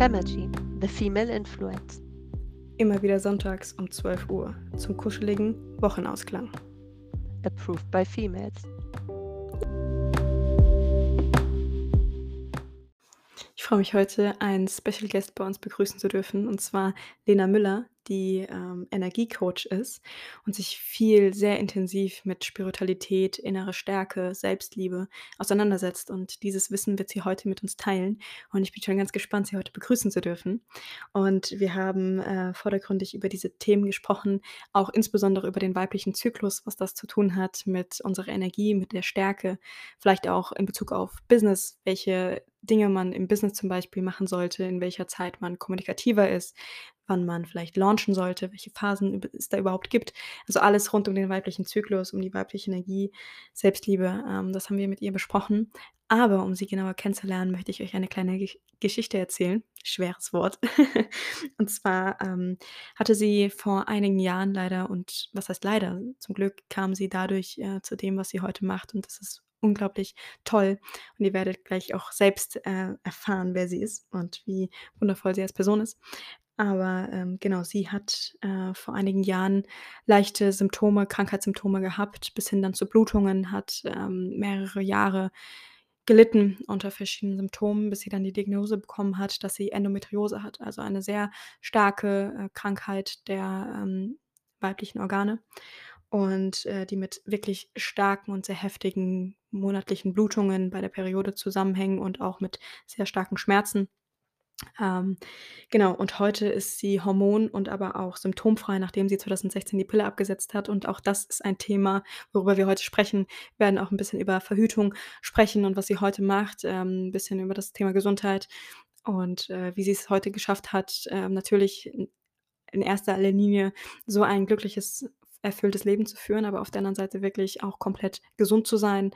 Femergy, The Female Influence. Immer wieder sonntags um 12 Uhr zum kuscheligen Wochenausklang. Approved by Females. Ich freue mich heute, einen Special Guest bei uns begrüßen zu dürfen, und zwar Lena Müller, die ähm, Energiecoach ist und sich viel sehr intensiv mit Spiritualität, innere Stärke, Selbstliebe auseinandersetzt. Und dieses Wissen wird sie heute mit uns teilen. Und ich bin schon ganz gespannt, sie heute begrüßen zu dürfen. Und wir haben äh, vordergründig über diese Themen gesprochen, auch insbesondere über den weiblichen Zyklus, was das zu tun hat mit unserer Energie, mit der Stärke, vielleicht auch in Bezug auf Business, welche Dinge man im Business zum Beispiel machen sollte, in welcher Zeit man kommunikativer ist, wann man vielleicht launchen sollte, welche Phasen es da überhaupt gibt. Also alles rund um den weiblichen Zyklus, um die weibliche Energie, Selbstliebe, ähm, das haben wir mit ihr besprochen. Aber um sie genauer kennenzulernen, möchte ich euch eine kleine G Geschichte erzählen. Schweres Wort. und zwar ähm, hatte sie vor einigen Jahren leider, und was heißt leider, zum Glück kam sie dadurch äh, zu dem, was sie heute macht. Und das ist unglaublich toll. Und ihr werdet gleich auch selbst äh, erfahren, wer sie ist und wie wundervoll sie als Person ist. Aber ähm, genau, sie hat äh, vor einigen Jahren leichte Symptome, Krankheitssymptome gehabt, bis hin dann zu Blutungen, hat ähm, mehrere Jahre gelitten unter verschiedenen Symptomen, bis sie dann die Diagnose bekommen hat, dass sie Endometriose hat, also eine sehr starke äh, Krankheit der ähm, weiblichen Organe und äh, die mit wirklich starken und sehr heftigen monatlichen Blutungen bei der Periode zusammenhängen und auch mit sehr starken Schmerzen. Ähm, genau, und heute ist sie hormon- und aber auch symptomfrei, nachdem sie 2016 die Pille abgesetzt hat. Und auch das ist ein Thema, worüber wir heute sprechen. Wir werden auch ein bisschen über Verhütung sprechen und was sie heute macht, ähm, ein bisschen über das Thema Gesundheit und äh, wie sie es heute geschafft hat, äh, natürlich in, in erster Linie so ein glückliches erfülltes Leben zu führen, aber auf der anderen Seite wirklich auch komplett gesund zu sein,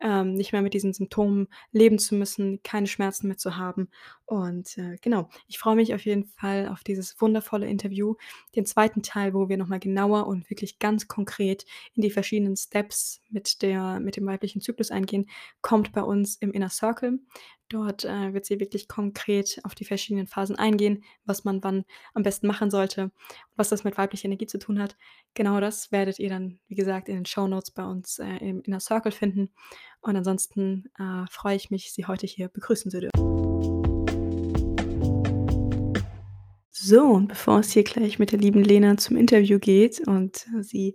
ähm, nicht mehr mit diesen Symptomen leben zu müssen, keine Schmerzen mehr zu haben. Und äh, genau, ich freue mich auf jeden Fall auf dieses wundervolle Interview, den zweiten Teil, wo wir nochmal genauer und wirklich ganz konkret in die verschiedenen Steps mit, der, mit dem weiblichen Zyklus eingehen, kommt bei uns im Inner Circle. Dort äh, wird sie wirklich konkret auf die verschiedenen Phasen eingehen, was man wann am besten machen sollte, was das mit weiblicher Energie zu tun hat. Genau das werdet ihr dann, wie gesagt, in den Show Notes bei uns äh, im Inner Circle finden. Und ansonsten äh, freue ich mich, Sie heute hier begrüßen zu dürfen. So, und bevor es hier gleich mit der lieben Lena zum Interview geht und sie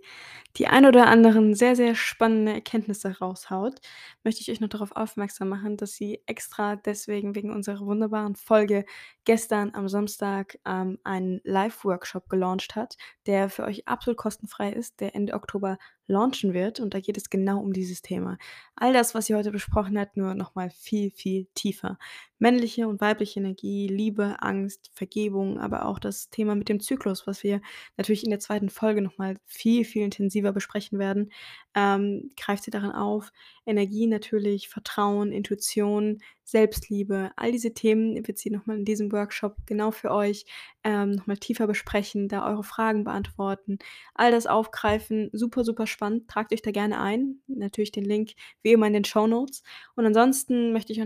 die ein oder anderen sehr, sehr spannende Erkenntnisse raushaut, möchte ich euch noch darauf aufmerksam machen, dass sie extra deswegen wegen unserer wunderbaren Folge gestern am Samstag ähm, einen Live-Workshop gelauncht hat, der für euch absolut kostenfrei ist, der Ende Oktober launchen wird. Und da geht es genau um dieses Thema. All das, was sie heute besprochen hat, nur nochmal viel, viel tiefer. Männliche und weibliche Energie, Liebe, Angst, Vergebung, aber auch das Thema mit dem Zyklus, was wir natürlich in der zweiten Folge nochmal viel, viel intensiver besprechen werden, ähm, greift sie darin auf. Energie natürlich, Vertrauen, Intuition, Selbstliebe, all diese Themen wird sie nochmal in diesem Workshop genau für euch ähm, nochmal tiefer besprechen, da eure Fragen beantworten, all das aufgreifen. Super, super spannend. Tragt euch da gerne ein. Natürlich den Link wie immer in den Show Notes. Und ansonsten möchte ich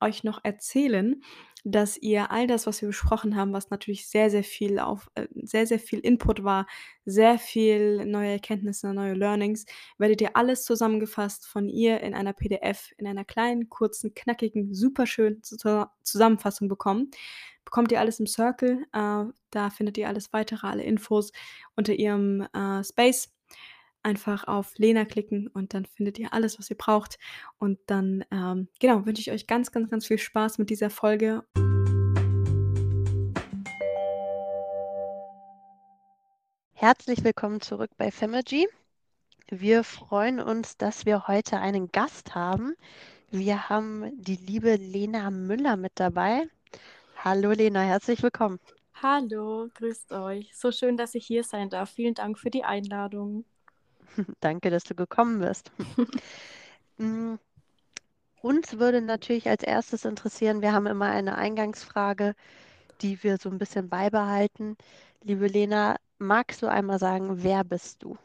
euch noch erzählen, dass ihr all das, was wir besprochen haben, was natürlich sehr, sehr viel auf, äh, sehr, sehr viel Input war, sehr viel neue Erkenntnisse, neue Learnings, werdet ihr alles zusammengefasst von ihr in einer PDF, in einer kleinen, kurzen, knackigen, super schönen Zusammenfassung bekommen. Bekommt ihr alles im Circle, äh, da findet ihr alles weitere, alle Infos unter ihrem äh, Space einfach auf Lena klicken und dann findet ihr alles, was ihr braucht. Und dann, ähm, genau, wünsche ich euch ganz, ganz, ganz viel Spaß mit dieser Folge. Herzlich willkommen zurück bei Femergy. Wir freuen uns, dass wir heute einen Gast haben. Wir haben die liebe Lena Müller mit dabei. Hallo Lena, herzlich willkommen. Hallo, grüßt euch. So schön, dass ich hier sein darf. Vielen Dank für die Einladung. Danke, dass du gekommen bist. Mm, uns würde natürlich als erstes interessieren, wir haben immer eine Eingangsfrage, die wir so ein bisschen beibehalten. Liebe Lena, magst du einmal sagen, wer bist du?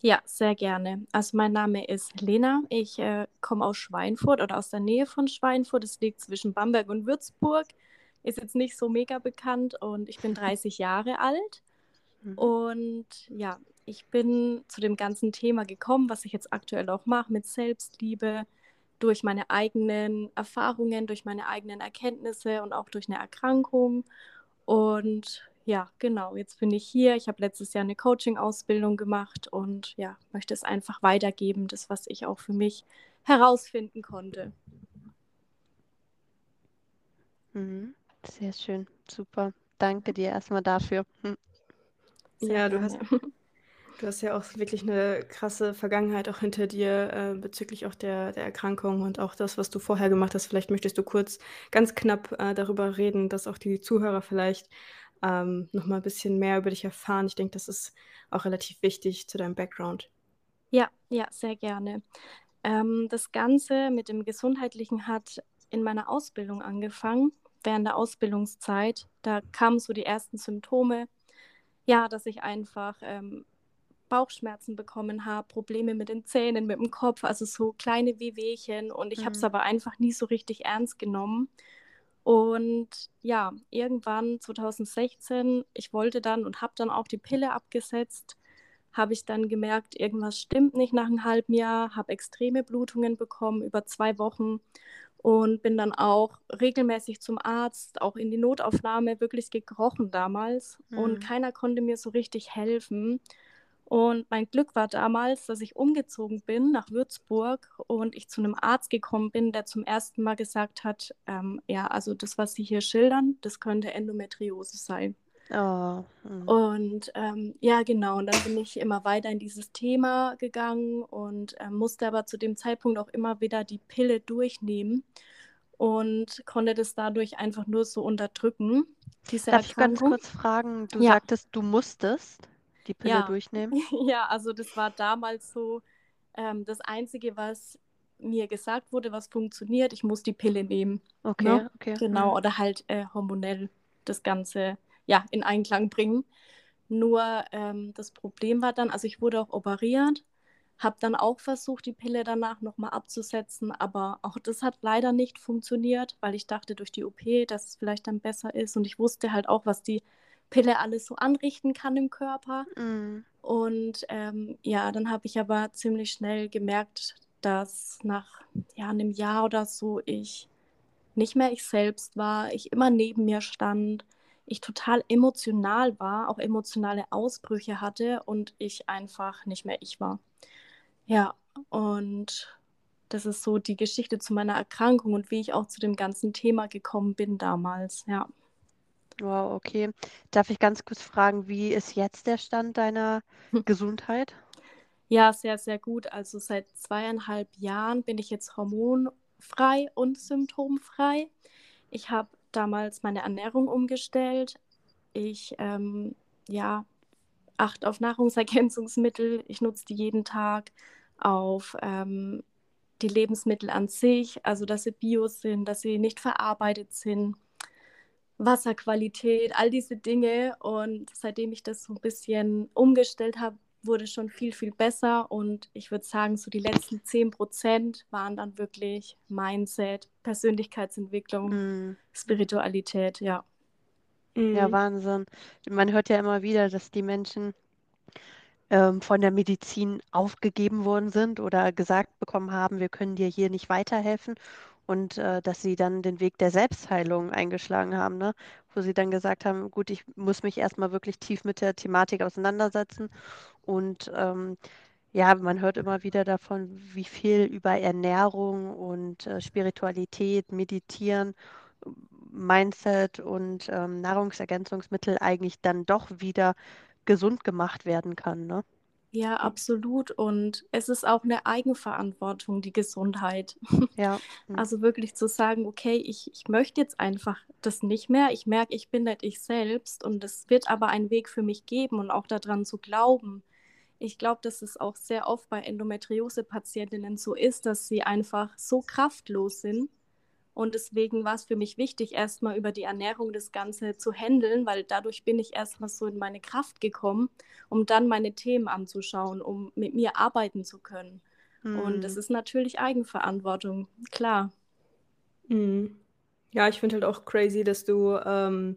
Ja, sehr gerne. Also mein Name ist Lena. Ich äh, komme aus Schweinfurt oder aus der Nähe von Schweinfurt. Es liegt zwischen Bamberg und Würzburg. ist jetzt nicht so mega bekannt und ich bin 30 Jahre alt. Mhm. Und ja, ich bin zu dem ganzen Thema gekommen, was ich jetzt aktuell auch mache mit Selbstliebe, durch meine eigenen Erfahrungen, durch meine eigenen Erkenntnisse und auch durch eine Erkrankung. Und ja, genau, jetzt bin ich hier. Ich habe letztes Jahr eine Coaching-Ausbildung gemacht und ja, möchte es einfach weitergeben, das, was ich auch für mich herausfinden konnte. Mhm. Sehr schön, super. Danke dir erstmal dafür. Hm. Sehr Ja, du hast, du hast ja auch wirklich eine krasse Vergangenheit auch hinter dir äh, bezüglich auch der, der Erkrankung und auch das, was du vorher gemacht hast. Vielleicht möchtest du kurz ganz knapp äh, darüber reden, dass auch die Zuhörer vielleicht ähm, noch mal ein bisschen mehr über dich erfahren. Ich denke, das ist auch relativ wichtig zu deinem Background. Ja, ja, sehr gerne. Ähm, das Ganze mit dem Gesundheitlichen hat in meiner Ausbildung angefangen, während der Ausbildungszeit. Da kamen so die ersten Symptome, ja, dass ich einfach ähm, Bauchschmerzen bekommen habe, Probleme mit den Zähnen, mit dem Kopf, also so kleine Wehwehchen. Und ich habe es Mhm. aber einfach nie so richtig ernst genommen. Und ja, irgendwann 2016, ich wollte dann und habe dann auch die Pille abgesetzt, habe ich dann gemerkt, irgendwas stimmt nicht nach einem halben Jahr, habe extreme Blutungen bekommen über zwei Wochen und bin dann auch regelmäßig zum Arzt, auch in die Notaufnahme, wirklich gekrochen damals. Und Mhm. keiner konnte mir so richtig helfen. Und mein Glück war damals, dass ich umgezogen bin nach Würzburg und ich zu einem Arzt gekommen bin, der zum ersten Mal gesagt hat, ähm, ja, also das, was Sie hier schildern, das könnte Endometriose sein. Oh, mhm. Und ähm, ja, genau, und dann bin ich immer weiter in dieses Thema gegangen und ähm, musste aber zu dem Zeitpunkt auch immer wieder die Pille durchnehmen und konnte das dadurch einfach nur so unterdrücken, diese Darf ich ganz Erkrankung. kurz fragen, du Ja. sagtest, du musstest die Pille Ja. durchnehmen? Ja, also das war damals so ähm, das Einzige, was mir gesagt wurde, was funktioniert, ich muss die Pille nehmen. Okay, Ne? okay. Genau, Mhm. oder halt äh, hormonell das Ganze ja, in Einklang bringen. Nur ähm, das Problem war dann, also ich wurde auch operiert, habe dann auch versucht, die Pille danach nochmal abzusetzen, aber auch das hat leider nicht funktioniert, weil ich dachte durch die OP, dass es vielleicht dann besser ist und ich wusste halt auch, was die Pille alles so anrichten kann im Körper. Mhm. Und ähm, ja, dann habe ich aber ziemlich schnell gemerkt, dass nach ja, einem Jahr oder so ich nicht mehr ich selbst war, ich immer neben mir stand, ich total emotional war, auch emotionale Ausbrüche hatte und ich einfach nicht mehr ich war. Ja, und das ist so die Geschichte zu meiner Erkrankung und wie ich auch zu dem ganzen Thema gekommen bin damals. Ja. Wow, okay. Darf ich ganz kurz fragen, wie ist jetzt der Stand deiner Gesundheit? Ja, sehr, sehr gut. Also seit zweieinhalb Jahren bin ich jetzt hormonfrei und symptomfrei. Ich habe damals meine Ernährung umgestellt. Ich ähm, ja, achte auf Nahrungsergänzungsmittel. Ich nutze die jeden Tag auf ähm, die Lebensmittel an sich, also dass sie bio sind, dass sie nicht verarbeitet sind. Wasserqualität, all diese Dinge. Und seitdem ich das so ein bisschen umgestellt habe, wurde schon viel, viel besser. Und ich würde sagen, so die letzten 10 Prozent waren dann wirklich Mindset, Persönlichkeitsentwicklung, Mhm. Spiritualität, ja. Ja, Mhm. Wahnsinn. Man hört ja immer wieder, dass die Menschen ähm, von der Medizin aufgegeben worden sind oder gesagt bekommen haben, wir können dir hier nicht weiterhelfen und äh, dass sie dann den Weg der Selbstheilung eingeschlagen haben, ne? Wo sie dann gesagt haben, gut, ich muss mich erstmal wirklich tief mit der Thematik auseinandersetzen und ähm, ja, man hört immer wieder davon, wie viel über Ernährung und äh, Spiritualität, Meditieren, Mindset und ähm, Nahrungsergänzungsmittel eigentlich dann doch wieder gesund gemacht werden kann, ne? Ja, absolut. Und es ist auch eine Eigenverantwortung, die Gesundheit. Ja. Mhm. Also wirklich zu sagen, okay, ich, ich möchte jetzt einfach das nicht mehr. Ich merke, ich bin nicht ich selbst und es wird aber einen Weg für mich geben und auch daran zu glauben. Ich glaube, dass es auch sehr oft bei Endometriose-Patientinnen so ist, dass sie einfach so kraftlos sind. Und deswegen war es für mich wichtig, erstmal über die Ernährung das Ganze zu handeln, weil dadurch bin ich erstmal so in meine Kraft gekommen, um dann meine Themen anzuschauen, um mit mir arbeiten zu können. Und das Mhm. ist natürlich Eigenverantwortung, klar. Mhm. Ja, ich finde halt auch crazy, dass du ähm,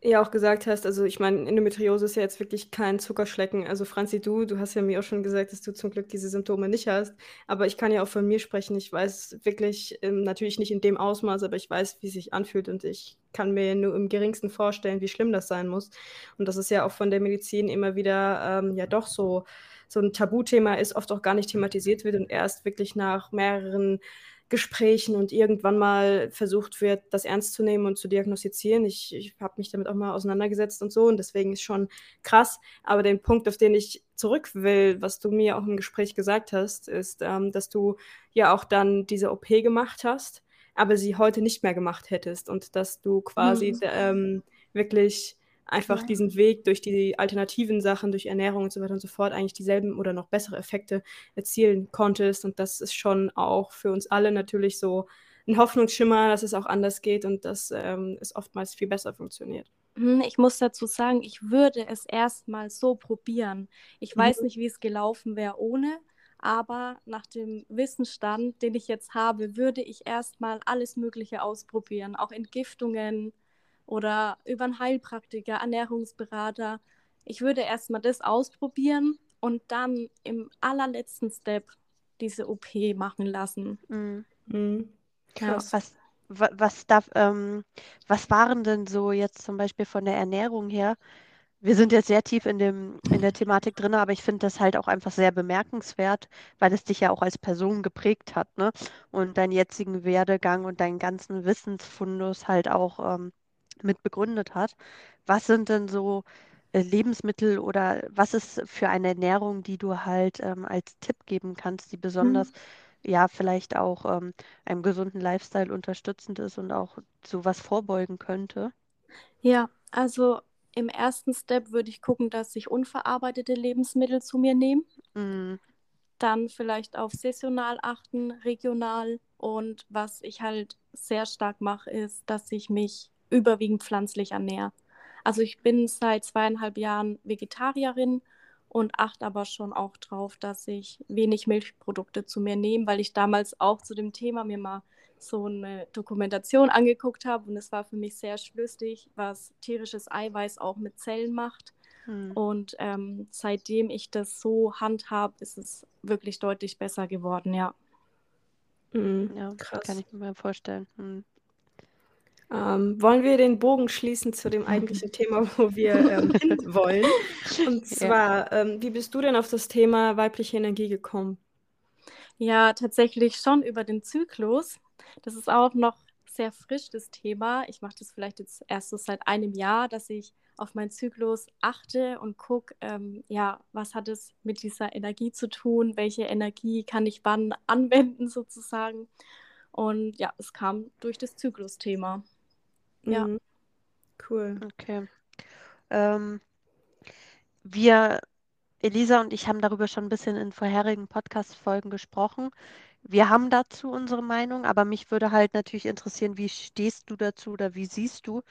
ja auch gesagt hast, also ich meine, Endometriose ist ja jetzt wirklich kein Zuckerschlecken. Also Franzi, du, du hast ja mir auch schon gesagt, dass du zum Glück diese Symptome nicht hast. Aber ich kann ja auch von mir sprechen. Ich weiß wirklich, ähm, natürlich nicht in dem Ausmaß, aber ich weiß, wie es sich anfühlt und ich kann mir nur im geringsten vorstellen, wie schlimm das sein muss. Und das ist ja auch von der Medizin immer wieder ähm, ja doch so, so ein Tabuthema ist, oft auch gar nicht thematisiert wird und erst wirklich nach mehreren Gesprächen und irgendwann mal versucht wird, das ernst zu nehmen und zu diagnostizieren. Ich, ich habe mich damit auch mal auseinandergesetzt und so und deswegen ist schon krass. Aber den Punkt, auf den ich zurück will, was du mir auch im Gespräch gesagt hast, ist, ähm, dass du ja auch dann diese OP gemacht hast, aber sie heute nicht mehr gemacht hättest und dass du quasi mhm. ähm, wirklich einfach ja. diesen Weg durch die alternativen Sachen, durch Ernährung und so weiter und so fort, eigentlich dieselben oder noch bessere Effekte erzielen konntest. Und das ist schon auch für uns alle natürlich so ein Hoffnungsschimmer, dass es auch anders geht und dass ähm, es oftmals viel besser funktioniert. Hm, ich muss dazu sagen, ich würde es erstmal so probieren. Ich mhm. weiß nicht, wie es gelaufen wäre ohne, aber nach dem Wissensstand, den ich jetzt habe, würde ich erstmal alles Mögliche ausprobieren, auch Entgiftungen, oder über einen Heilpraktiker, Ernährungsberater. Ich würde erstmal das ausprobieren und dann im allerletzten Step diese OP machen lassen. Mhm. Mhm. Ja. Was, was, darf, ähm, was waren denn so jetzt zum Beispiel von der Ernährung her? Wir sind jetzt sehr tief in, dem, in der Thematik drin, aber ich finde das halt auch einfach sehr bemerkenswert, weil es dich ja auch als Person geprägt hat, ne? Und deinen jetzigen Werdegang und deinen ganzen Wissensfundus halt auch ähm, mit begründet hat. Was sind denn so äh, Lebensmittel oder was ist für eine Ernährung, die du halt ähm, als Tipp geben kannst, die besonders, mhm. ja, vielleicht auch ähm, einem gesunden Lifestyle unterstützend ist und auch sowas vorbeugen könnte? Ja, also im ersten Step würde ich gucken, dass ich unverarbeitete Lebensmittel zu mir nehme. Mhm. Dann vielleicht auf saisonal achten, regional. Und was ich halt sehr stark mache, ist, dass ich mich überwiegend pflanzlich ernähre. Also ich bin seit zweieinhalb Jahren Vegetarierin und achte aber schon auch darauf, dass ich wenig Milchprodukte zu mir nehme, weil ich damals auch zu dem Thema mir mal so eine Dokumentation angeguckt habe und es war für mich sehr schlüssig, was tierisches Eiweiß auch mit Zellen macht. Hm. Und ähm, seitdem ich das so handhabe, ist es wirklich deutlich besser geworden, ja. Mhm. Ja, Krass. kann ich mir mal vorstellen. Hm. Ähm, wollen wir den Bogen schließen zu dem eigentlichen Thema, wo wir ähm, wollen? Und zwar, ja. ähm, wie bist du denn auf das Thema weibliche Energie gekommen? Ja, tatsächlich schon über den Zyklus. Das ist auch noch sehr frisch, das Thema. Ich mache das vielleicht jetzt erst so seit einem Jahr, dass ich auf meinen Zyklus achte und gucke, ähm, ja, was hat es mit dieser Energie zu tun? Welche Energie kann ich wann anwenden sozusagen? Und ja, es kam durch das Zyklusthema. Ja. Mhm. Cool. Okay. Ähm, wir, Elisa und ich haben darüber schon ein bisschen in vorherigen Podcast-Folgen gesprochen. Wir haben dazu unsere Meinung, aber mich würde halt natürlich interessieren, wie stehst du dazu oder wie siehst du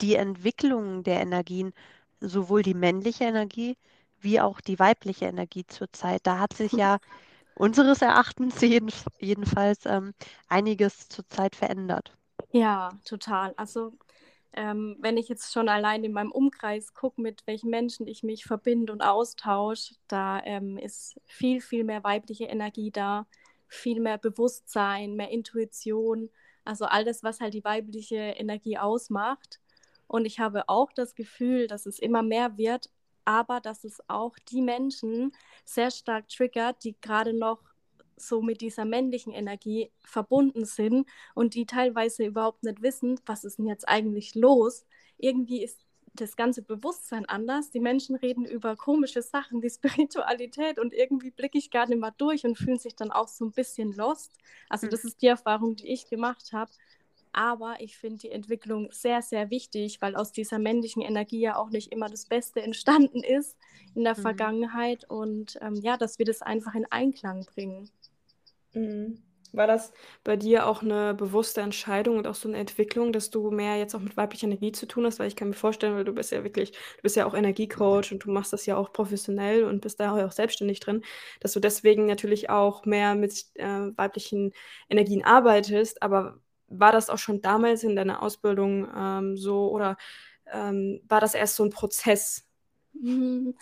die Entwicklung der Energien, sowohl die männliche Energie wie auch die weibliche Energie zurzeit? Da hat sich ja unseres Erachtens jeden, jedenfalls ähm, einiges zurzeit verändert. Ja, total. Also ähm, wenn ich jetzt schon allein in meinem Umkreis gucke, mit welchen Menschen ich mich verbinde und austausche, da ähm, ist viel, viel mehr weibliche Energie da, viel mehr Bewusstsein, mehr Intuition, also all das, was halt die weibliche Energie ausmacht. Und ich habe auch das Gefühl, dass es immer mehr wird, aber dass es auch die Menschen sehr stark triggert, die gerade noch so mit dieser männlichen Energie verbunden sind und die teilweise überhaupt nicht wissen, was ist denn jetzt eigentlich los. Irgendwie ist das ganze Bewusstsein anders. Die Menschen reden über komische Sachen wie Spiritualität und irgendwie blicke ich gar nicht mal durch und fühlen sich dann auch so ein bisschen lost. Also das hm. ist die Erfahrung, die ich gemacht habe. Aber ich finde die Entwicklung sehr, sehr wichtig, weil aus dieser männlichen Energie ja auch nicht immer das Beste entstanden ist in der mhm. Vergangenheit und ähm, ja, dass wir das einfach in Einklang bringen. Mhm. War das bei dir auch eine bewusste Entscheidung und auch so eine Entwicklung, dass du mehr jetzt auch mit weiblicher Energie zu tun hast? Weil ich kann mir vorstellen, weil du bist ja wirklich, du bist ja auch Energiecoach und du machst das ja auch professionell und bist da auch selbstständig drin, dass du deswegen natürlich auch mehr mit äh, weiblichen Energien arbeitest. Aber war das auch schon damals in deiner Ausbildung ähm, so oder ähm, war das erst so ein Prozess?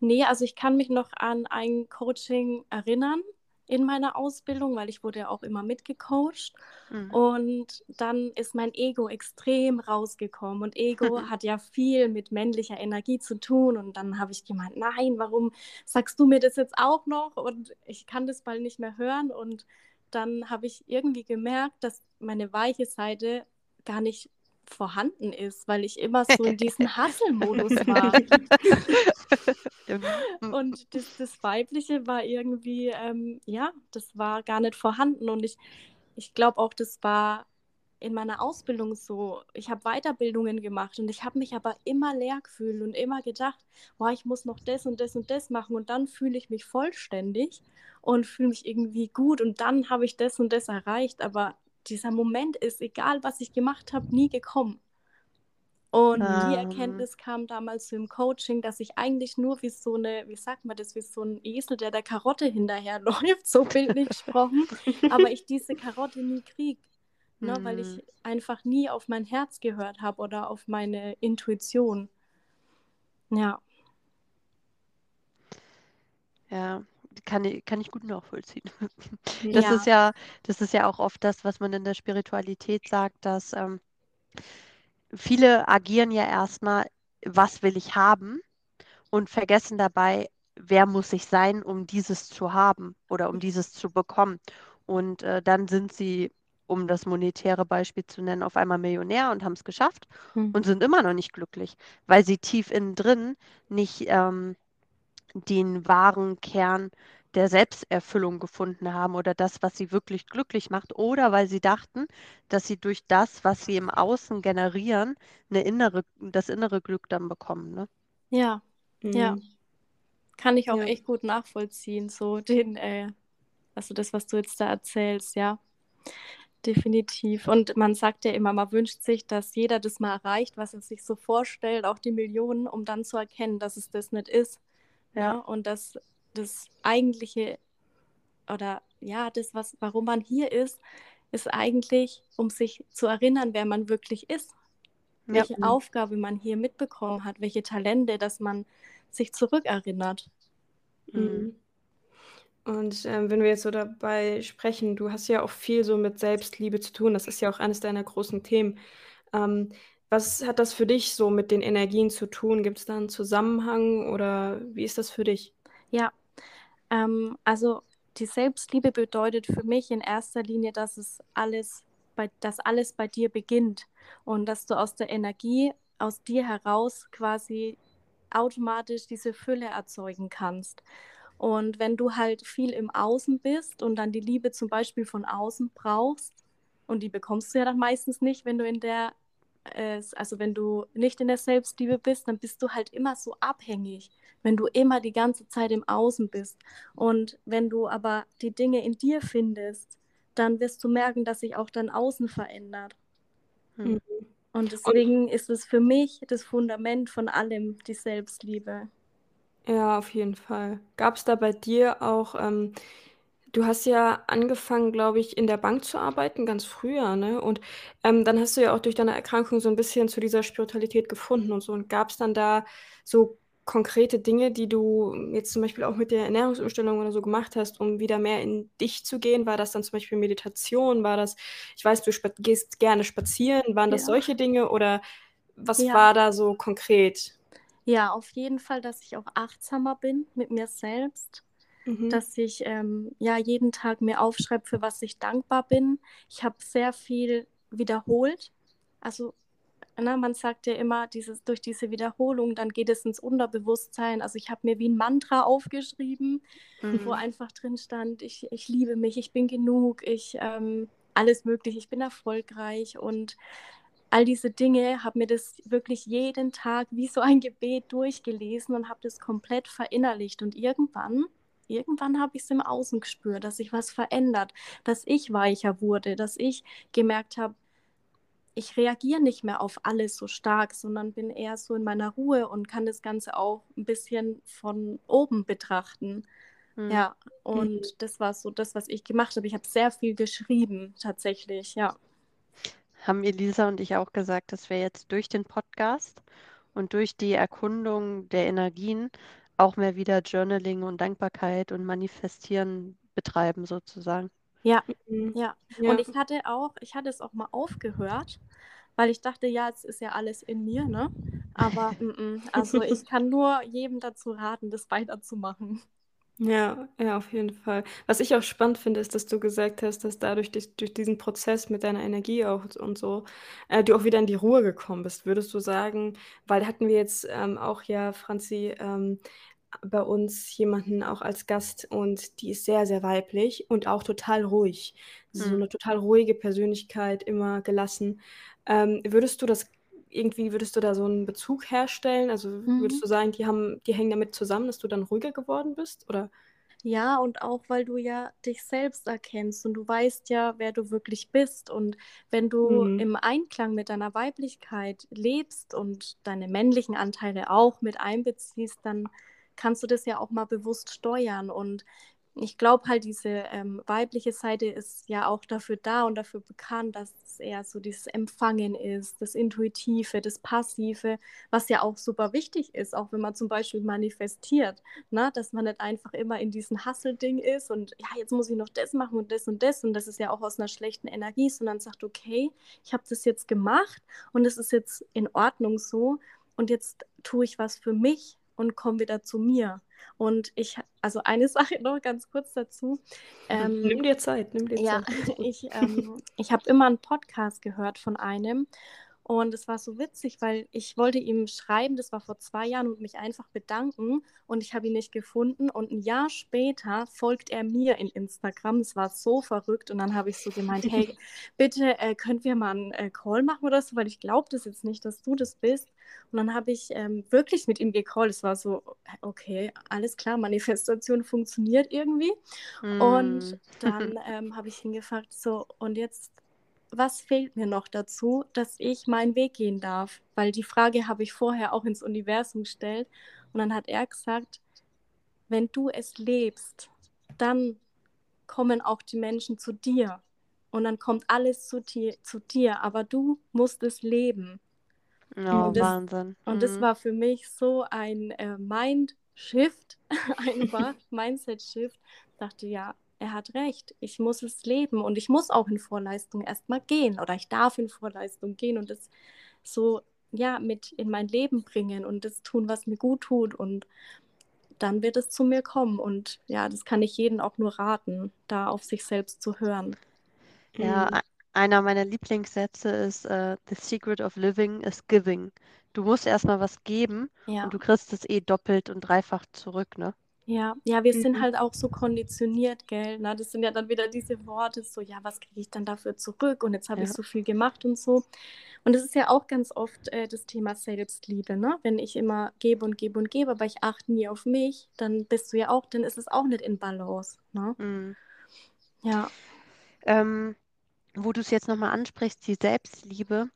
Nee, also ich kann mich noch an ein Coaching erinnern in meiner Ausbildung, weil ich wurde ja auch immer mitgecoacht. Mhm. Und dann ist mein Ego extrem rausgekommen. Und Ego hat ja viel mit männlicher Energie zu tun. Und dann habe ich gemeint, nein, warum sagst du mir das jetzt auch noch? Und ich kann das bald nicht mehr hören. Und dann habe ich irgendwie gemerkt, dass meine weiche Seite gar nicht vorhanden ist, weil ich immer so in diesem Hasselmodus war. und das, das, Weibliche war irgendwie, ähm, ja, das war gar nicht vorhanden. Und ich, ich glaube auch, das war in meiner Ausbildung so. Ich habe Weiterbildungen gemacht und ich habe mich aber immer leer gefühlt und immer gedacht, boah, ich muss noch das und das und das machen und dann fühle ich mich vollständig und fühle mich irgendwie gut und dann habe ich das und das erreicht. Aber dieser Moment ist, egal was ich gemacht habe, nie gekommen. Und ah. die Erkenntnis kam damals so im Coaching, dass ich eigentlich nur wie so eine, wie sagt man das, wie so ein Esel, der der Karotte hinterherläuft, so bildlich gesprochen, aber ich diese Karotte nie kriege, ne, mm. weil ich hm. einfach nie auf mein Herz gehört habe oder auf meine Intuition. Ja. Ja, kann ich, kann ich gut nachvollziehen. Das ja. ist ja, das ist ja auch oft das, was man in der Spiritualität sagt, dass ähm, viele agieren ja erstmal, was will ich haben und vergessen dabei, wer muss ich sein, um dieses zu haben oder um dieses zu bekommen. Und äh, dann sind sie, um das monetäre Beispiel zu nennen, auf einmal Millionär und haben es geschafft mhm. und sind immer noch nicht glücklich, weil sie tief innen drin nicht ähm, den wahren Kern der Selbsterfüllung gefunden haben oder das, was sie wirklich glücklich macht, oder weil sie dachten, dass sie durch das, was sie im Außen generieren, eine innere, das innere Glück dann bekommen. Ne? Ja, mhm. ja. Kann ich auch ja. echt gut nachvollziehen, so den, äh, also das, was du jetzt da erzählst, ja. Definitiv. Und man sagt ja immer, man wünscht sich, dass jeder das mal erreicht, was er sich so vorstellt, auch die Millionen, um dann zu erkennen, dass es das nicht ist. Ja, und dass das eigentliche oder ja, das, was, warum man hier ist, ist eigentlich, um sich zu erinnern, wer man wirklich ist. Ja. Welche Aufgabe man hier mitbekommen hat, welche Talente, dass man sich zurückerinnert. Mhm. mhm. Und ähm, wenn wir jetzt so dabei sprechen, du hast ja auch viel so mit Selbstliebe zu tun. Das ist ja auch eines deiner großen Themen. Ähm, was hat das für dich so mit den Energien zu tun? Gibt es da einen Zusammenhang oder wie ist das für dich? Ja, ähm, also die Selbstliebe bedeutet für mich in erster Linie, dass es alles bei, dass alles bei dir beginnt und dass du aus der Energie aus dir heraus quasi automatisch diese Fülle erzeugen kannst. Und wenn du halt viel im Außen bist und dann die Liebe zum Beispiel von außen brauchst, und die bekommst du ja dann meistens nicht, wenn du in der, äh, also wenn du nicht in der Selbstliebe bist, dann bist du halt immer so abhängig wenn du immer die ganze Zeit im Außen bist. Und wenn du aber die Dinge in dir findest, dann wirst du merken, dass sich auch dein Außen verändert. Mhm. Und deswegen Und, ist es für mich das Fundament von allem, die Selbstliebe. Ja, auf jeden Fall. Gab es da bei dir auch, ähm, du hast ja angefangen, glaube ich, in der Bank zu arbeiten, ganz früher, ne? Und ähm, dann hast du ja auch durch deine Erkrankung so ein bisschen zu dieser Spiritualität gefunden und so. Und gab es dann da so konkrete Dinge, die du jetzt zum Beispiel auch mit der Ernährungsumstellung oder so gemacht hast, um wieder mehr in dich zu gehen? War das dann zum Beispiel Meditation? War das, ich weiß, du gehst gerne spazieren. Waren das ja. solche Dinge oder was ja. war da so konkret? Ja, auf jeden Fall, dass ich auch achtsamer bin mit mir selbst. Mhm. Dass ich ähm, ja jeden Tag mir aufschreibe, für was ich dankbar bin. Ich habe sehr viel wiederholt. Also Ne, man sagt ja immer, dieses, durch diese Wiederholung, dann geht es ins Unterbewusstsein. Also ich habe mir wie ein Mantra aufgeschrieben, mhm. wo einfach drin stand, ich, ich liebe mich, ich bin genug, ich ähm, alles möglich, ich bin erfolgreich und all diese Dinge, habe mir das wirklich jeden Tag wie so ein Gebet durchgelesen und habe das komplett verinnerlicht. Und irgendwann, irgendwann habe ich es im Außen gespürt, dass sich was verändert, dass ich weicher wurde, dass ich gemerkt habe, ich reagiere nicht mehr auf alles so stark, sondern bin eher so in meiner Ruhe und kann das Ganze auch ein bisschen von oben betrachten. Mhm. Ja, und mhm. das war so das, was ich gemacht habe. Ich habe sehr viel geschrieben, tatsächlich, ja. haben Elisa und ich auch gesagt, dass wir jetzt durch den Podcast und durch die Erkundung der Energien auch mehr wieder Journaling und Dankbarkeit und Manifestieren betreiben sozusagen. Ja, Mhm. ja. Ja. Und ich hatte auch, ich hatte es auch mal aufgehört, weil ich dachte, ja, es ist ja alles in mir, ne? Aber mm, mm, also ich kann nur jedem dazu raten, das weiterzumachen. Ja, ja, auf jeden Fall. Was ich auch spannend finde, ist, dass du gesagt hast, dass dadurch durch, durch diesen Prozess mit deiner Energie auch und so, äh, du auch wieder in die Ruhe gekommen bist. Würdest du sagen, weil hatten wir jetzt ähm, auch ja, Franzi, ähm, bei uns jemanden auch als Gast und die ist sehr, sehr weiblich und auch total ruhig. So Mhm. eine total ruhige Persönlichkeit, immer gelassen. Ähm, würdest du das irgendwie, würdest du da so einen Bezug herstellen? Also würdest Mhm. du sagen, die haben, die hängen damit zusammen, dass du dann ruhiger geworden bist? Oder? Ja, und auch weil du ja dich selbst erkennst und du weißt ja, wer du wirklich bist. Und wenn du Mhm. im Einklang mit deiner Weiblichkeit lebst und deine männlichen Anteile auch mit einbeziehst, dann kannst du das ja auch mal bewusst steuern. Und ich glaube halt, diese ähm, weibliche Seite ist ja auch dafür da und dafür bekannt, dass es eher so dieses Empfangen ist, das Intuitive, das Passive, was ja auch super wichtig ist, auch wenn man zum Beispiel manifestiert, ne? dass man nicht einfach immer in diesem Hustle-Ding ist und ja, jetzt muss ich noch das machen und das und das und das ist ja auch aus einer schlechten Energie, sondern sagt, okay, ich habe das jetzt gemacht und es ist jetzt in Ordnung so und jetzt tue ich was für mich und komme wieder zu mir. Und ich, also eine Sache noch ganz kurz dazu. Ähm, Nimm dir Zeit, nimm dir ja, Zeit. ich, ähm, ich habe immer einen Podcast gehört von einem und es war so witzig, weil ich wollte ihm schreiben, das war vor zwei Jahren, und mich einfach bedanken und ich habe ihn nicht gefunden und ein Jahr später folgt er mir in Instagram. Es war so verrückt und dann habe ich so gemeint, hey, bitte äh, könnt wir mal einen äh, Call machen oder so, weil ich glaube das jetzt nicht, dass du das bist. Und dann habe ich ähm, wirklich mit ihm gecallt. Es war so, okay, alles klar, Manifestation funktioniert irgendwie. Und Mm. dann ähm, habe ich ihn gefragt, so, und jetzt, was fehlt mir noch dazu, dass ich meinen Weg gehen darf? Weil die Frage habe ich vorher auch ins Universum gestellt. Und dann hat er gesagt, wenn du es lebst, dann kommen auch die Menschen zu dir. Und dann kommt alles zu dir, zu dir aber du musst es leben. Oh, Und das- Wahnsinn. Und das Mhm. war für mich so ein äh, Mind-Shift, ein Mindset-Shift. Dachte, ja, er hat recht. Ich muss es leben und ich muss auch in Vorleistung erstmal gehen oder ich darf in Vorleistung gehen und das so, ja, mit in mein Leben bringen und das tun, was mir gut tut und dann wird es zu mir kommen. Und ja, das kann ich jedem auch nur raten, da auf sich selbst zu hören. Ja, Mhm. einer meiner Lieblingssätze ist, äh, The secret of living is giving. Du musst erstmal was geben Ja. und du kriegst es eh doppelt und dreifach zurück, ne? Ja, ja, wir sind Mhm. halt auch so konditioniert, gell? Na, das sind ja dann wieder diese Worte, so, ja, was kriege ich dann dafür zurück? Und jetzt habe ich Ja. so viel gemacht und so. Und das ist ja auch ganz oft äh, das Thema Selbstliebe, ne? Wenn ich immer gebe und gebe und gebe, aber ich achte nie auf mich, dann bist du ja auch, dann ist es auch nicht in Balance, ne? Mm. Ja, Ähm, wo du es jetzt nochmal ansprichst, die Selbstliebe,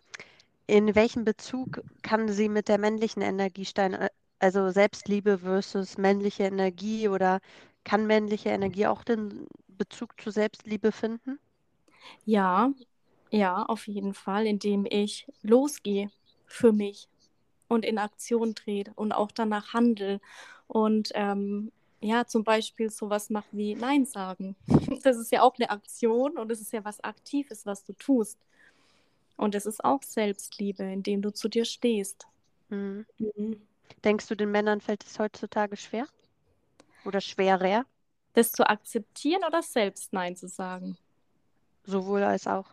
in welchem Bezug kann sie mit der männlichen Energie stehen? Äh, Also Selbstliebe versus männliche Energie oder kann männliche Energie auch den Bezug zu Selbstliebe finden? ja, ja, auf jeden Fall, indem ich losgehe für mich und in Aktion trete und auch danach handle und ähm, ja, zum Beispiel sowas mache wie Nein sagen. Das ist ja auch eine Aktion und es ist ja was Aktives, was du tust. Und es ist auch Selbstliebe, indem du zu dir stehst. Mhm. Mhm. Denkst du, den Männern fällt es heutzutage schwer? Oder schwerer? Das zu akzeptieren oder selbst Nein zu sagen. Sowohl als auch.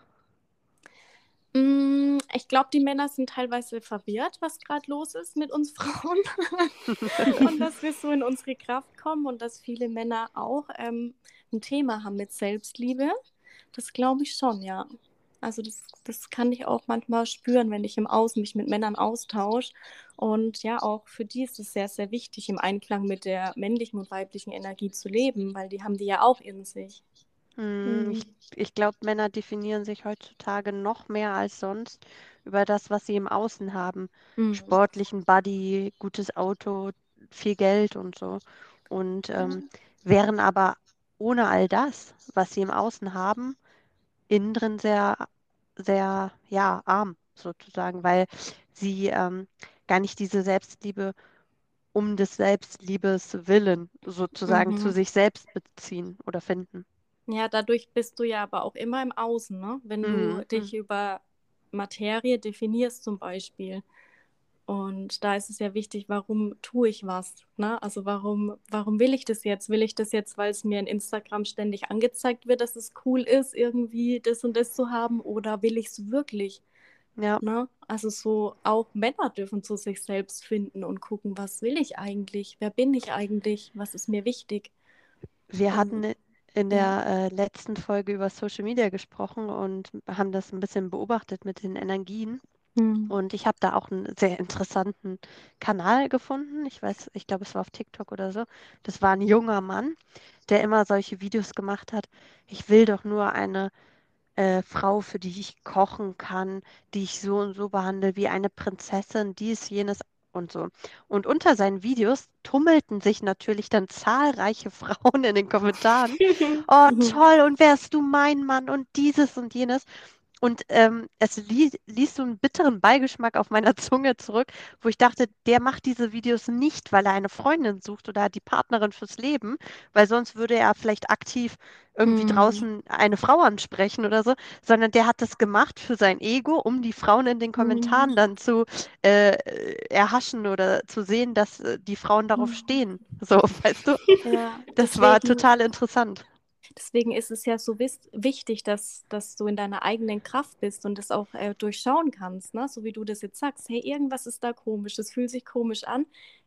Mm, Ich glaube, die Männer sind teilweise verwirrt, was gerade los ist mit uns Frauen. und dass wir so in unsere Kraft kommen und dass viele Männer auch ähm, ein Thema haben mit Selbstliebe. Das glaube ich schon, ja. Also das, das kann ich auch manchmal spüren, wenn ich im Außen mich mit Männern austausche. Und ja, auch für die ist es sehr, sehr wichtig, im Einklang mit der männlichen und weiblichen Energie zu leben, weil die haben die ja auch in sich. Hm, Mhm. Ich, ich glaube, Männer definieren sich heutzutage noch mehr als sonst über das, was sie im Außen haben. Mhm. Sportlichen Buddy, gutes Auto, viel Geld und so. Und ähm, wären aber ohne all das, was sie im Außen haben, innen drin sehr, sehr, ja, arm sozusagen, weil sie ähm, gar nicht diese Selbstliebe um des Selbstliebes willen sozusagen zu Mhm. sich selbst beziehen oder finden. Ja, dadurch bist du ja aber auch immer im Außen, ne? Wenn du Mhm. dich über Materie definierst zum Beispiel. Und da ist es ja wichtig, warum tue ich was? Ne? Also warum, warum will ich das jetzt? Will ich das jetzt, weil es mir in Instagram ständig angezeigt wird, dass es cool ist, irgendwie das und das zu haben? Oder will ich es wirklich? Ja, Ne? Also so auch Männer dürfen zu sich selbst finden und gucken, was will ich eigentlich? Wer bin ich eigentlich? Was ist mir wichtig? wir hatten in ja. der äh, letzten Folge über Social Media gesprochen und haben das ein bisschen beobachtet mit den Energien. Hm. Und ich habe da auch einen sehr interessanten Kanal gefunden. Ich weiß, ich glaube, es war auf TikTok oder so. Das war ein junger Mann, der immer solche Videos gemacht hat. Ich will doch nur eine äh, Frau, für die ich kochen kann, die ich so und so behandle, wie eine Prinzessin, dies, jenes und so. Und unter seinen Videos tummelten sich natürlich dann zahlreiche Frauen in den Kommentaren. Oh, Mhm. toll, und wärst du mein Mann und dieses und jenes. Und ähm, es lie ließ so einen bitteren Beigeschmack auf meiner Zunge zurück, wo ich dachte, der macht diese Videos nicht, weil er eine Freundin sucht oder die Partnerin fürs Leben, weil sonst würde er vielleicht aktiv irgendwie Hm. draußen eine Frau ansprechen oder so, sondern der hat das gemacht für sein Ego, um die Frauen in den Hm. Kommentaren dann zu äh, erhaschen oder zu sehen, dass äh, die Frauen darauf stehen. So, weißt du? Ja, Das war total interessant. Deswegen ist es ja so wichtig, dass, dass du in deiner eigenen Kraft bist und das auch äh, durchschauen kannst, ne? So wie du das jetzt sagst, hey, irgendwas ist da komisch, das fühlt sich komisch an.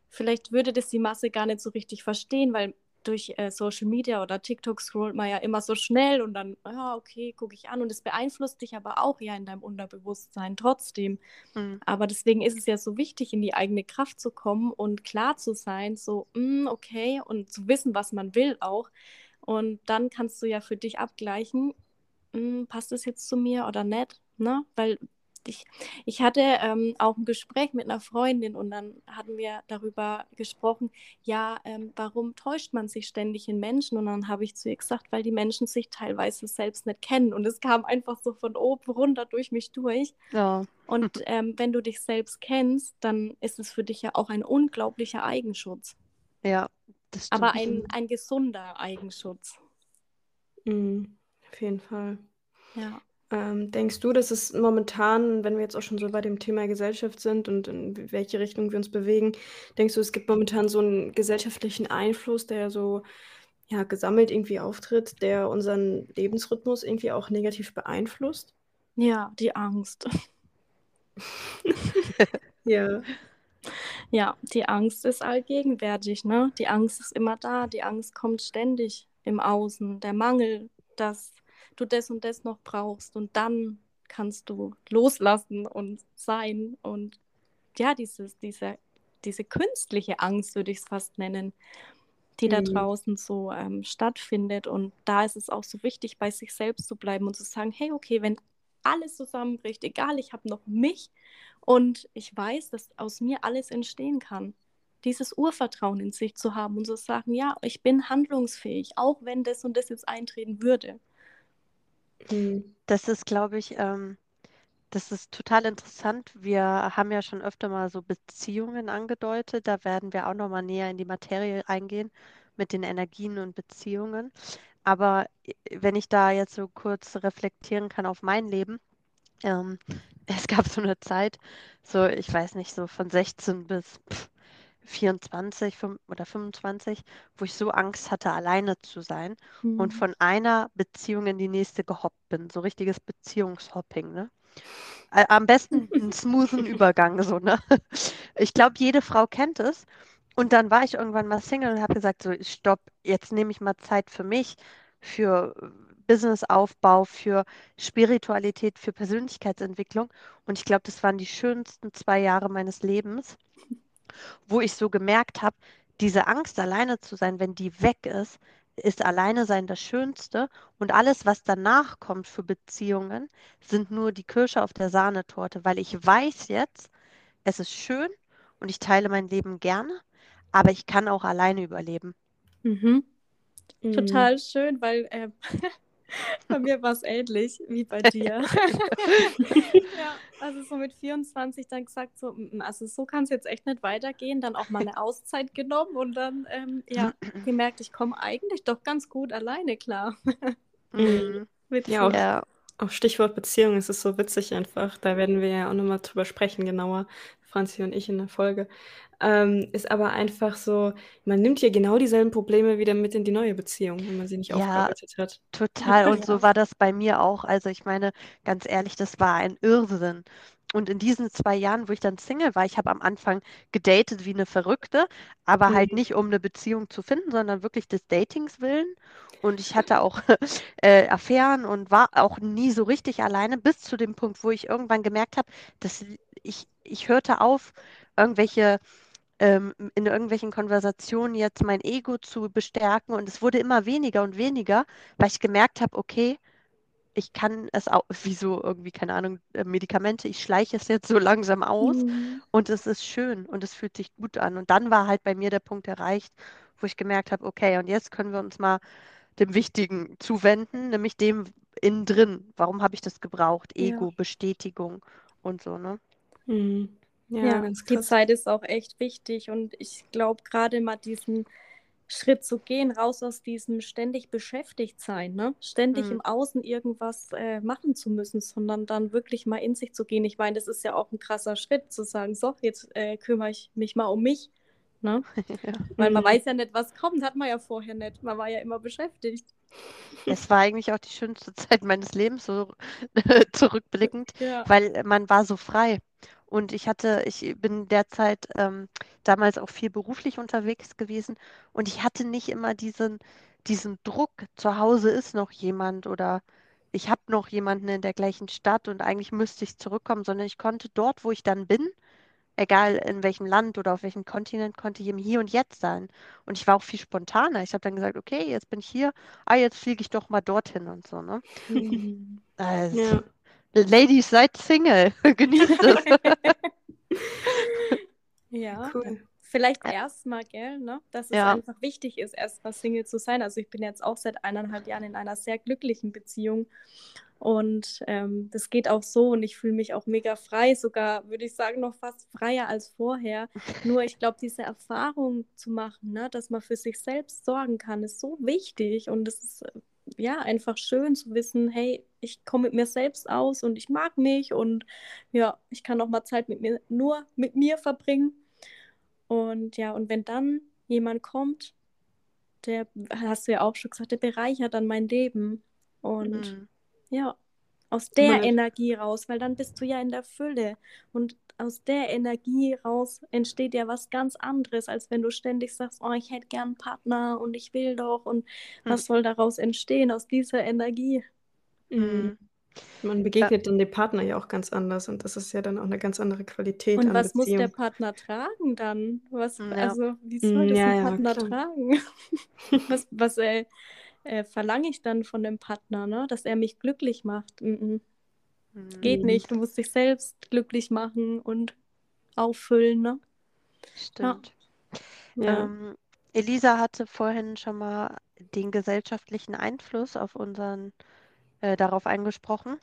Vielleicht würde das die Masse gar nicht so richtig verstehen, weil durch äh, Social Media oder TikTok scrollt man ja immer so schnell und dann, ja, okay, gucke ich an und es beeinflusst dich aber auch ja in deinem Unterbewusstsein trotzdem. Hm. Aber deswegen ist es ja so wichtig, in die eigene Kraft zu kommen und klar zu sein, so, mm, okay, und zu wissen, was man will auch. Und dann kannst du ja für dich abgleichen, mm, passt es jetzt zu mir oder nicht, ne? Weil ich, ich hatte ähm, auch ein Gespräch mit einer Freundin und dann hatten wir darüber gesprochen, ja, ähm, warum täuscht man sich ständig in Menschen? Und dann habe ich zu ihr gesagt, weil die Menschen sich teilweise selbst nicht kennen. Und es kam einfach so von oben runter durch mich durch. Ja. Und ähm, wenn du dich selbst kennst, dann ist es für dich ja auch ein unglaublicher Eigenschutz. Ja, Aber ein, ein gesunder Eigenschutz. Mhm, auf jeden Fall. Ja. Ähm, denkst du, dass es momentan, wenn wir jetzt auch schon so bei dem Thema Gesellschaft sind und in welche Richtung wir uns bewegen, denkst du, es gibt momentan so einen gesellschaftlichen Einfluss, der so ja, gesammelt irgendwie auftritt, der unseren Lebensrhythmus irgendwie auch negativ beeinflusst? Ja, die Angst. Ja. Ja, die Angst ist allgegenwärtig, ne? Die Angst ist immer da, die Angst kommt ständig im Außen, der Mangel, dass du das und das noch brauchst und dann kannst du loslassen und sein und ja, dieses, diese, diese künstliche Angst würde ich es fast nennen, die da Mhm. draußen so ähm, stattfindet und da ist es auch so wichtig, bei sich selbst zu bleiben und zu sagen, hey, okay, wenn alles zusammenbricht, egal, ich habe noch mich und ich weiß, dass aus mir alles entstehen kann. Dieses Urvertrauen in sich zu haben und zu sagen, ja, ich bin handlungsfähig, auch wenn das und das jetzt eintreten würde. Mhm. Das ist, glaube ich, ähm, das ist total interessant. Wir haben ja schon öfter mal so Beziehungen angedeutet. Da werden wir auch noch mal näher in die Materie eingehen mit den Energien und Beziehungen. Aber äh, wenn ich da jetzt so kurz reflektieren kann auf mein Leben, ähm, es gab so eine Zeit, so ich weiß nicht, so von 16 bis pff, 24 fünf- oder 25, wo ich so Angst hatte, alleine zu sein und Mhm. von einer Beziehung in die nächste gehoppt bin. So richtiges Beziehungshopping, ne? Am besten einen smoothen Übergang, so, ne? Ich glaube, jede Frau kennt es. Und dann war ich irgendwann mal Single und habe gesagt, so, stopp, jetzt nehme ich mal Zeit für mich, für äh, Businessaufbau, für Spiritualität, für Persönlichkeitsentwicklung. Und ich glaube, das waren die schönsten zwei Jahre meines Lebens, wo ich so gemerkt habe, diese Angst, alleine zu sein, wenn die weg ist, ist alleine sein das Schönste. Und alles, was danach kommt für Beziehungen, sind nur die Kirsche auf der Sahnetorte, weil ich weiß jetzt, es ist schön und ich teile mein Leben gerne, aber ich kann auch alleine überleben. Mhm. Mhm. Total schön, weil äh, Bei mir war es ähnlich wie bei dir. ja, also so mit 24 dann gesagt, so, also so kann es jetzt echt nicht weitergehen. Dann auch mal eine Auszeit genommen und dann ähm, ja, gemerkt, ich komme eigentlich doch ganz gut alleine klar. mhm. ja, auch, ja, auch Stichwort Beziehung, es ist so witzig einfach. Da werden wir ja auch nochmal drüber sprechen, genauer, Franzi und ich in der Folge. Ähm, ist aber einfach so, man nimmt hier genau dieselben Probleme wieder mit in die neue Beziehung, wenn man sie nicht Ja, aufgearbeitet hat. total. Und so war das bei mir auch. Also ich meine, ganz ehrlich, das war ein Irrsinn. Und in diesen zwei Jahren, wo ich dann Single war, ich habe am Anfang gedatet wie eine Verrückte, aber halt Mhm. nicht, um eine Beziehung zu finden, sondern wirklich des Datings willen. Und ich hatte auch äh, Affären und war auch nie so richtig alleine, bis zu dem Punkt, wo ich irgendwann gemerkt habe, dass ich, ich hörte auf, irgendwelche ähm, in irgendwelchen Konversationen jetzt mein Ego zu bestärken und es wurde immer weniger und weniger, weil ich gemerkt habe, okay, ich kann es auch, wie so irgendwie, keine Ahnung, äh, Medikamente, ich schleiche es jetzt so langsam aus Mhm. und es ist schön und es fühlt sich gut an. Und dann war halt bei mir der Punkt erreicht, wo ich gemerkt habe, okay, und jetzt können wir uns mal dem Wichtigen zuwenden, nämlich dem innen drin. Warum habe ich das gebraucht? Ja. Ego, Bestätigung und so, ne? Mhm. Ja, Ja, die. Zeit ist auch echt wichtig und ich glaube, gerade mal diesen Schritt zu gehen, raus aus diesem ständig beschäftigt sein, ne? Ständig Mhm. im Außen irgendwas äh, machen zu müssen, sondern dann wirklich mal in sich zu gehen. Ich meine, das ist ja auch ein krasser Schritt, zu sagen, so, jetzt äh, kümmere ich mich mal um mich, ne? Ja. Weil man Mhm. weiß ja nicht, was kommt, hat man ja vorher nicht. Man war ja immer beschäftigt. Es war eigentlich auch die schönste Zeit meines Lebens, so zurückblickend, Ja. weil man war so frei. Und ich hatte, ich bin derzeit ähm, damals auch viel beruflich unterwegs gewesen und ich hatte nicht immer diesen, diesen Druck, zu Hause ist noch jemand oder ich habe noch jemanden in der gleichen Stadt und eigentlich müsste ich zurückkommen, sondern ich konnte dort, wo ich dann bin, egal in welchem Land oder auf welchem Kontinent, konnte ich im Hier und Jetzt sein. Und ich war auch viel spontaner. Ich habe dann gesagt, okay, jetzt bin ich hier, ah, jetzt fliege ich doch mal dorthin und so, ne? Mhm. Also, Ja. Ladies, seid Single, genießt es. Ja, Cool. vielleicht erstmal, gell, ne? Dass es Ja. einfach wichtig ist, erstmal Single zu sein. Also ich bin jetzt auch seit eineinhalb Jahren in einer sehr glücklichen Beziehung und ähm, das geht auch so und ich fühle mich auch mega frei, sogar würde ich sagen, noch fast freier als vorher. Nur ich glaube, diese Erfahrung zu machen, ne, dass man für sich selbst sorgen kann, ist so wichtig und es ist äh, ja einfach schön zu wissen, hey, ich komme mit mir selbst aus und ich mag mich und ja, ich kann auch mal Zeit mit mir, nur mit mir verbringen. Und ja, und wenn dann jemand kommt, der, hast du ja auch schon gesagt, der bereichert dann mein Leben. Und Mhm. ja, aus der Man- Energie raus, weil dann bist du ja in der Fülle. Und aus der Energie raus entsteht ja was ganz anderes, als wenn du ständig sagst, oh, ich hätte gern einen Partner und ich will doch. Und was soll daraus entstehen aus dieser Energie? Mhm. Man begegnet dann dem Partner ja auch ganz anders und das ist ja dann auch eine ganz andere Qualität Und an was muss der Beziehung. Partner tragen dann? Was, Ja. also, wie soll Mm, das ja, ein ja, Partner tragen? Was, was äh, äh, verlange ich dann von dem Partner, ne? Dass er mich glücklich macht? Mhm. Mhm. Geht Mhm. nicht. Du musst dich selbst glücklich machen und auffüllen, ne? Stimmt. Ja. Ähm, Elisa hatte vorhin schon mal den gesellschaftlichen Einfluss auf unseren, äh, darauf angesprochen,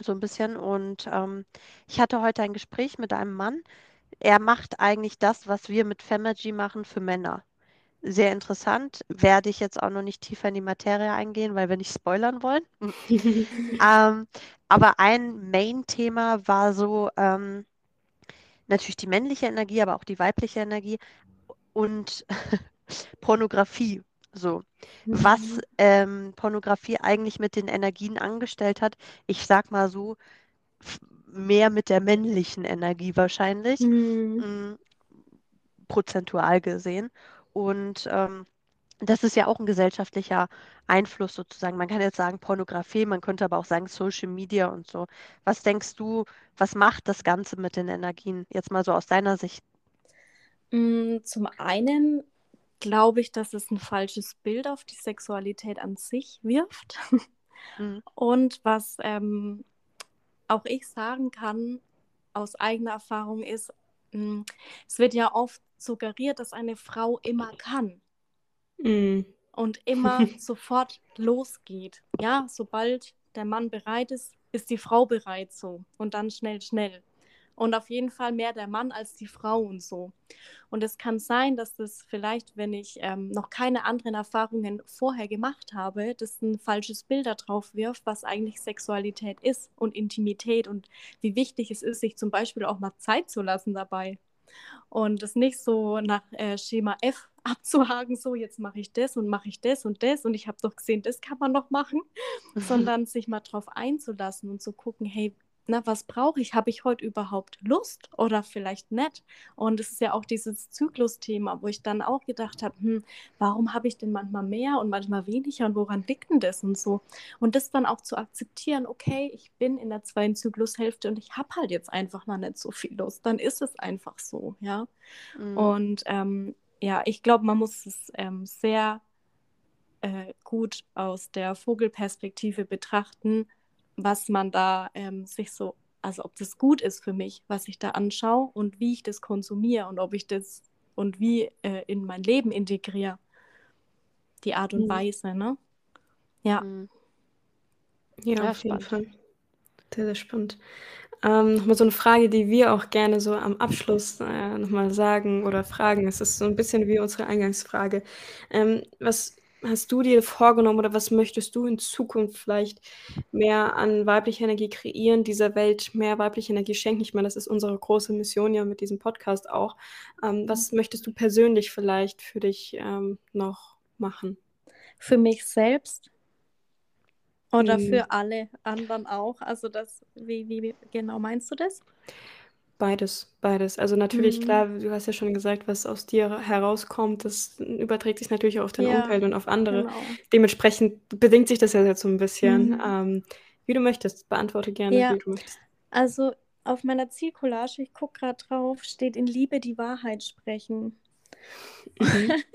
so ein bisschen. Und ähm, ich hatte heute ein Gespräch mit einem Mann. Er macht eigentlich das, was wir mit Femergy machen für Männer. Sehr interessant. Werde ich jetzt auch noch nicht tiefer in die Materie eingehen, weil wir nicht spoilern wollen. Ähm, aber ein Main-Thema war so ähm, natürlich die männliche Energie, aber auch die weibliche Energie und Pornografie. So, was Mhm. ähm, Pornografie eigentlich mit den Energien angestellt hat, ich sag mal so, mehr mit der männlichen Energie wahrscheinlich, Mhm. mm, prozentual gesehen. Und ähm, das ist ja auch ein gesellschaftlicher Einfluss sozusagen. Man kann jetzt sagen Pornografie, man könnte aber auch sagen Social Media und so. Was denkst du, was macht das Ganze mit den Energien? Jetzt mal so aus deiner Sicht. Mm, Zum einen glaube ich, dass es ein falsches Bild auf die Sexualität an sich wirft. Mhm. Und was ähm, auch ich sagen kann aus eigener Erfahrung ist, mh, es wird ja oft suggeriert, dass eine Frau immer kann. Mhm. und immer sofort losgeht. Ja, sobald der Mann bereit ist, ist die Frau bereit so und dann schnell, schnell. Und auf jeden Fall mehr der Mann als die Frau und so. Und es kann sein, dass das vielleicht, wenn ich ähm, noch keine anderen Erfahrungen vorher gemacht habe, das ein falsches Bild darauf wirft, was eigentlich Sexualität ist und Intimität und wie wichtig es ist, sich zum Beispiel auch mal Zeit zu lassen dabei. Und es nicht so nach äh, Schema F abzuhaken, so jetzt mache ich das und mache ich das und das und ich habe doch gesehen, das kann man noch machen, sondern sich mal drauf einzulassen und zu gucken, hey, na, was brauche ich? Habe ich heute überhaupt Lust oder vielleicht nicht? Und es ist ja auch dieses Zyklusthema, wo ich dann auch gedacht habe, hm, warum habe ich denn manchmal mehr und manchmal weniger und woran liegt denn das und so? Und das dann auch zu akzeptieren, okay, ich bin in der zweiten Zyklushälfte und ich habe halt jetzt einfach mal nicht so viel Lust, dann ist es einfach so, ja. Mhm. Und ähm, ja, ich glaube, man muss es ähm, sehr äh, gut aus der Vogelperspektive betrachten was man da ähm, sich so, also ob das gut ist für mich, was ich da anschaue und wie ich das konsumiere und ob ich das und wie äh, in mein Leben integriere. Die Art und mhm. Weise, ne? Ja. Mhm. Ja, ja, auf jeden Fall. Sehr, sehr spannend. Ähm, nochmal so eine Frage, die wir auch gerne so am Abschluss äh, nochmal sagen oder fragen. Es ist so ein bisschen wie unsere Eingangsfrage. Ähm, was hast du dir vorgenommen oder was möchtest du in Zukunft vielleicht mehr an weiblicher Energie kreieren, dieser Welt mehr weibliche Energie schenken? Ich meine, das ist unsere große Mission ja mit diesem Podcast auch. Ähm, was möchtest du persönlich vielleicht für dich ähm, noch machen? Für mich selbst oder hm. für alle anderen auch? Also das, wie, wie genau meinst du das? Beides, beides. Also natürlich, Mhm. klar, du hast ja schon gesagt, was aus dir herauskommt, das überträgt sich natürlich auch auf dein Ja, Umfeld und auf andere. genau. Dementsprechend bedingt sich das ja jetzt so ein bisschen. Mhm. Ähm, wie du möchtest, beantworte gerne, Ja, wie du möchtest. also auf meiner Zielcollage, ich gucke gerade drauf, steht in Liebe die Wahrheit sprechen. Mhm.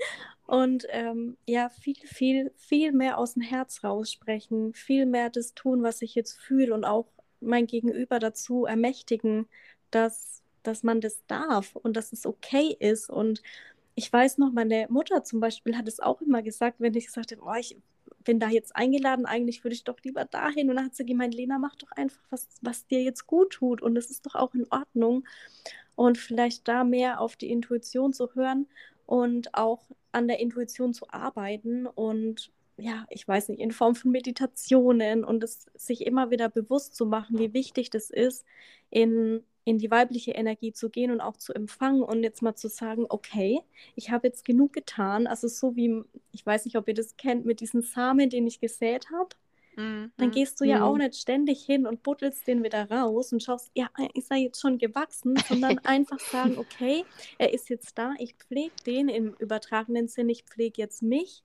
Und ähm, ja, viel, viel, viel mehr aus dem Herz raussprechen, viel mehr das tun, was ich jetzt fühle und auch mein Gegenüber dazu ermächtigen, dass, dass man das darf und dass es okay ist. Und ich weiß noch, meine Mutter zum Beispiel hat es auch immer gesagt, wenn ich gesagt habe, oh, ich bin da jetzt eingeladen, eigentlich würde ich doch lieber dahin. Und dann hat sie gemeint, Lena, mach doch einfach was, was dir jetzt gut tut. Und es ist doch auch in Ordnung. Und vielleicht da mehr auf die Intuition zu hören und auch an der Intuition zu arbeiten und ja, ich weiß nicht, in Form von Meditationen und es sich immer wieder bewusst zu machen, wie wichtig das ist, in in die weibliche Energie zu gehen und auch zu empfangen und jetzt mal zu sagen, okay, ich habe jetzt genug getan. Also so wie, ich weiß nicht, ob ihr das kennt, mit diesen Samen, den ich gesät habe. Mhm. Dann gehst du ja mhm. auch nicht ständig hin und buttelst den wieder raus und schaust, ja, ist er jetzt schon gewachsen, sondern einfach sagen, okay, er ist jetzt da, ich pflege den im übertragenen Sinn, ich pflege jetzt mich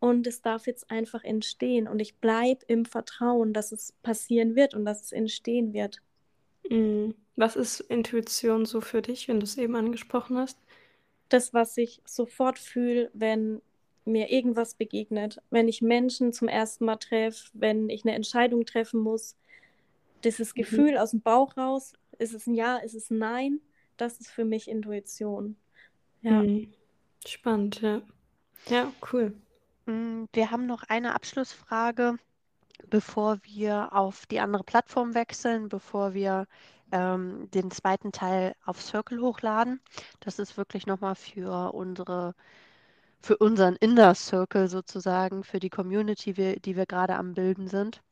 und es darf jetzt einfach entstehen und ich bleibe im Vertrauen, dass es passieren wird und dass es entstehen wird. Mhm. Was ist Intuition so für dich, wenn du es eben angesprochen hast? Das, was ich sofort fühle, wenn mir irgendwas begegnet, wenn ich Menschen zum ersten Mal treffe, wenn ich eine Entscheidung treffen muss, dieses mhm. Gefühl aus dem Bauch raus, ist es ein Ja, ist es ein Nein, das ist für mich Intuition. Ja. Mhm. Spannend, ja. Ja, cool. Mm, wir haben noch eine Abschlussfrage bevor wir auf die andere Plattform wechseln, bevor wir ähm, den zweiten Teil auf Circle hochladen. Das ist wirklich nochmal für unsere für unseren Inner Circle sozusagen, für die Community, die wir, die wir gerade am Bilden sind,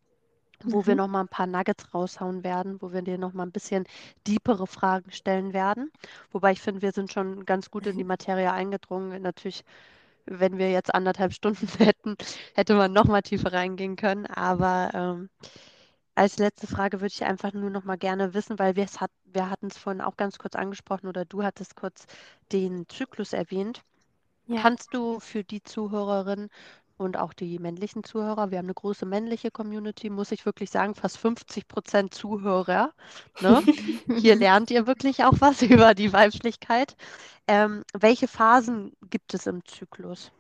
wo mhm. wir nochmal ein paar Nuggets raushauen werden, wo wir dir nochmal ein bisschen deepere Fragen stellen werden. Wobei ich finde, wir sind schon ganz gut in die Materie eingedrungen. Natürlich wenn wir jetzt anderthalb Stunden hätten, hätte man noch mal tiefer reingehen können. Aber ähm, als letzte Frage würde ich einfach nur noch mal gerne wissen, weil wir es hat, wir hatten es vorhin auch ganz kurz angesprochen oder du hattest kurz den Zyklus erwähnt. Ja. Kannst du für die Zuhörerin und auch die männlichen Zuhörer. Wir haben eine große männliche Community, muss ich wirklich sagen, fast 50 Prozent Zuhörer. Ne? Hier lernt ihr wirklich auch was über die Weiblichkeit. Ähm, welche Phasen gibt es im Zyklus?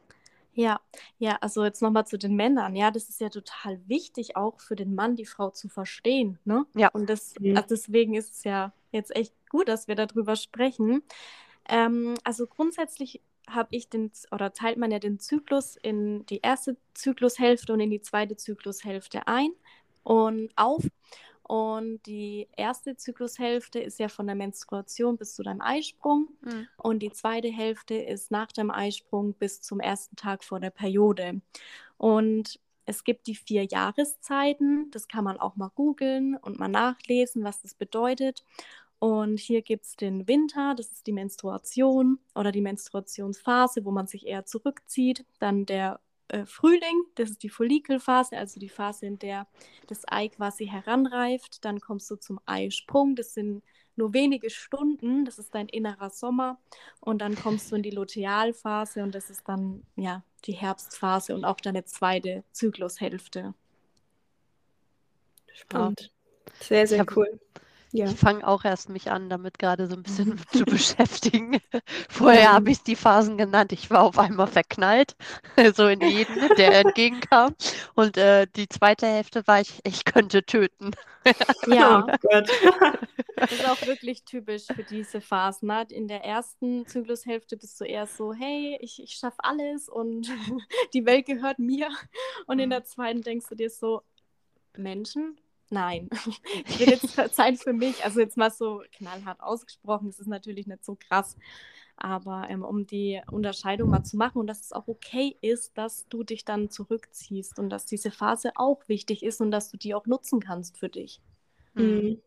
Ja, ja, also jetzt nochmal zu den Männern. Ja, das ist ja total wichtig, auch für den Mann die Frau zu verstehen. Ne? Ja. Und das, mhm. also deswegen ist es ja jetzt echt gut, dass wir darüber sprechen. Ähm, also grundsätzlich habe ich den, oder teilt man ja den Zyklus in die erste Zyklushälfte und in die zweite Zyklushälfte ein und auf. Und die erste Zyklushälfte ist ja von der Menstruation bis zu deinem Eisprung. Mhm. Und die zweite Hälfte ist nach dem Eisprung bis zum ersten Tag vor der Periode. Und es gibt die vier Jahreszeiten. Das kann man auch mal googeln und mal nachlesen, was das bedeutet. Und hier gibt es den Winter, das ist die Menstruation oder die Menstruationsphase, wo man sich eher zurückzieht. Dann der äh, Frühling, das ist die Follikelphase, also die Phase, in der das Ei quasi heranreift. Dann kommst du zum Eisprung, das sind nur wenige Stunden, das ist dein innerer Sommer. Und dann kommst du in die Lutealphase und das ist dann ja die Herbstphase und auch deine zweite Zyklushälfte. Spannend. Sehr, sehr hab, cool. Ja. Ich fange auch erst mich an, damit gerade so ein bisschen zu beschäftigen. Vorher habe ich die Phasen genannt. Ich war auf einmal verknallt, so in jeden, der entgegenkam. Und äh, die zweite Hälfte war ich, ich könnte töten. Ja, oh das ist auch wirklich typisch für diese Phasen. Ne? In der ersten Zyklushälfte bist du eher so, hey, ich, ich schaffe alles und die Welt gehört mir. Und in mhm. der zweiten denkst du dir so, Menschen, nein, ich will jetzt Zeit für mich. Also jetzt mal so knallhart ausgesprochen, das ist natürlich nicht so krass. Aber ähm, um die Unterscheidung mal zu machen und dass es auch okay ist, dass du dich dann zurückziehst und dass diese Phase auch wichtig ist und dass du die auch nutzen kannst für dich. Mhm.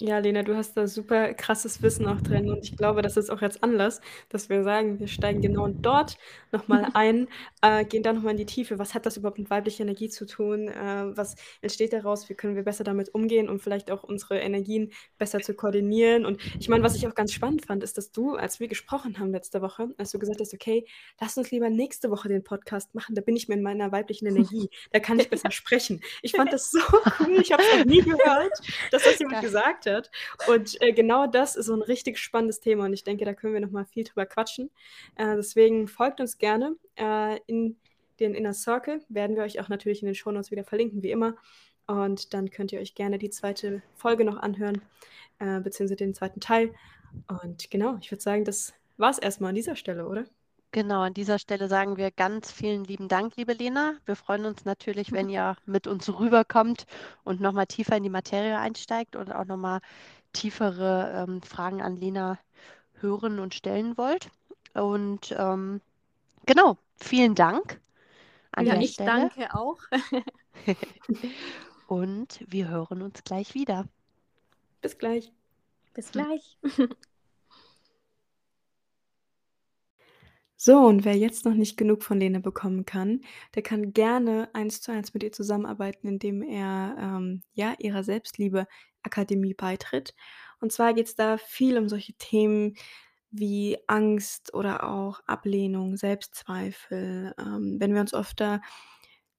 Ja, Lena, du hast da super krasses Wissen auch drin und ich glaube, das ist auch jetzt Anlass, dass wir sagen, wir steigen genau dort nochmal ein, äh, gehen da nochmal in die Tiefe. Was hat das überhaupt mit weiblicher Energie zu tun? Äh, was entsteht daraus? Wie können wir besser damit umgehen und vielleicht auch unsere Energien besser zu koordinieren? Und ich meine, was ich auch ganz spannend fand, ist, dass du, als wir gesprochen haben letzte Woche, als du gesagt hast, okay, lass uns lieber nächste Woche den Podcast machen, da bin ich mir in meiner weiblichen Energie, da kann ich besser sprechen. Ich fand das so cool, ich habe es noch nie gehört, dass das jemand gesagt hat hat. Und äh, genau das ist so ein richtig spannendes Thema und ich denke, da können wir noch mal viel drüber quatschen. Äh, deswegen folgt uns gerne äh, in den Inner Circle. Werden wir euch auch natürlich in den Shownotes wieder verlinken, wie immer. Und dann könnt ihr euch gerne die zweite Folge noch anhören, äh, beziehungsweise den zweiten Teil. Und genau, ich würde sagen, das war es erstmal an dieser Stelle, oder? Genau, an dieser Stelle sagen wir ganz vielen lieben Dank, liebe Lena. Wir freuen uns natürlich, wenn ihr mit uns rüberkommt und nochmal tiefer in die Materie einsteigt und auch nochmal tiefere ähm, Fragen an Lena hören und stellen wollt. Und ähm, genau, vielen Dank an ja, ich Stelle. danke auch. und wir hören uns gleich wieder. Bis gleich. Bis gleich. So, und wer jetzt noch nicht genug von Lene bekommen kann, der kann gerne eins zu eins mit ihr zusammenarbeiten, indem er ähm, ja ihrer Selbstliebe-Akademie beitritt. Und zwar geht es da viel um solche Themen wie Angst oder auch Ablehnung, Selbstzweifel. Ähm, wenn wir uns da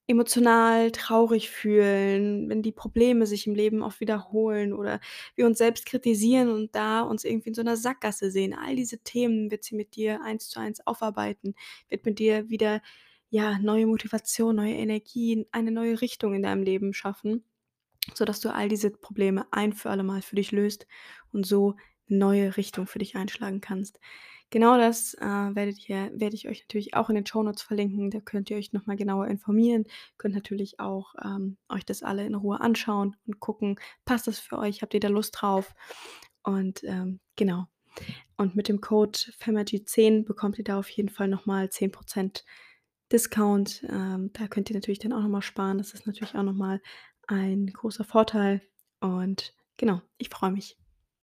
emotional traurig fühlen, wenn die Probleme sich im Leben auch wiederholen oder wir uns selbst kritisieren und da uns irgendwie in so einer Sackgasse sehen. All diese Themen wird sie mit dir eins zu eins aufarbeiten, wird mit dir wieder ja neue Motivation, neue Energien, eine neue Richtung in deinem Leben schaffen, sodass du all diese Probleme ein für alle Mal für dich löst und so eine neue Richtung für dich einschlagen kannst. Genau das äh, werdet ihr, werde ich euch natürlich auch in den Show Notes verlinken. Da könnt ihr euch nochmal genauer informieren. Könnt natürlich auch ähm, euch das alle in Ruhe anschauen und gucken, passt das für euch? Habt ihr da Lust drauf? Und ähm, genau. Und mit dem Code FEMAG10 bekommt ihr da auf jeden Fall nochmal 10% Discount. Ähm, da könnt ihr natürlich dann auch nochmal sparen. Das ist natürlich auch nochmal ein großer Vorteil. Und genau, ich freue mich.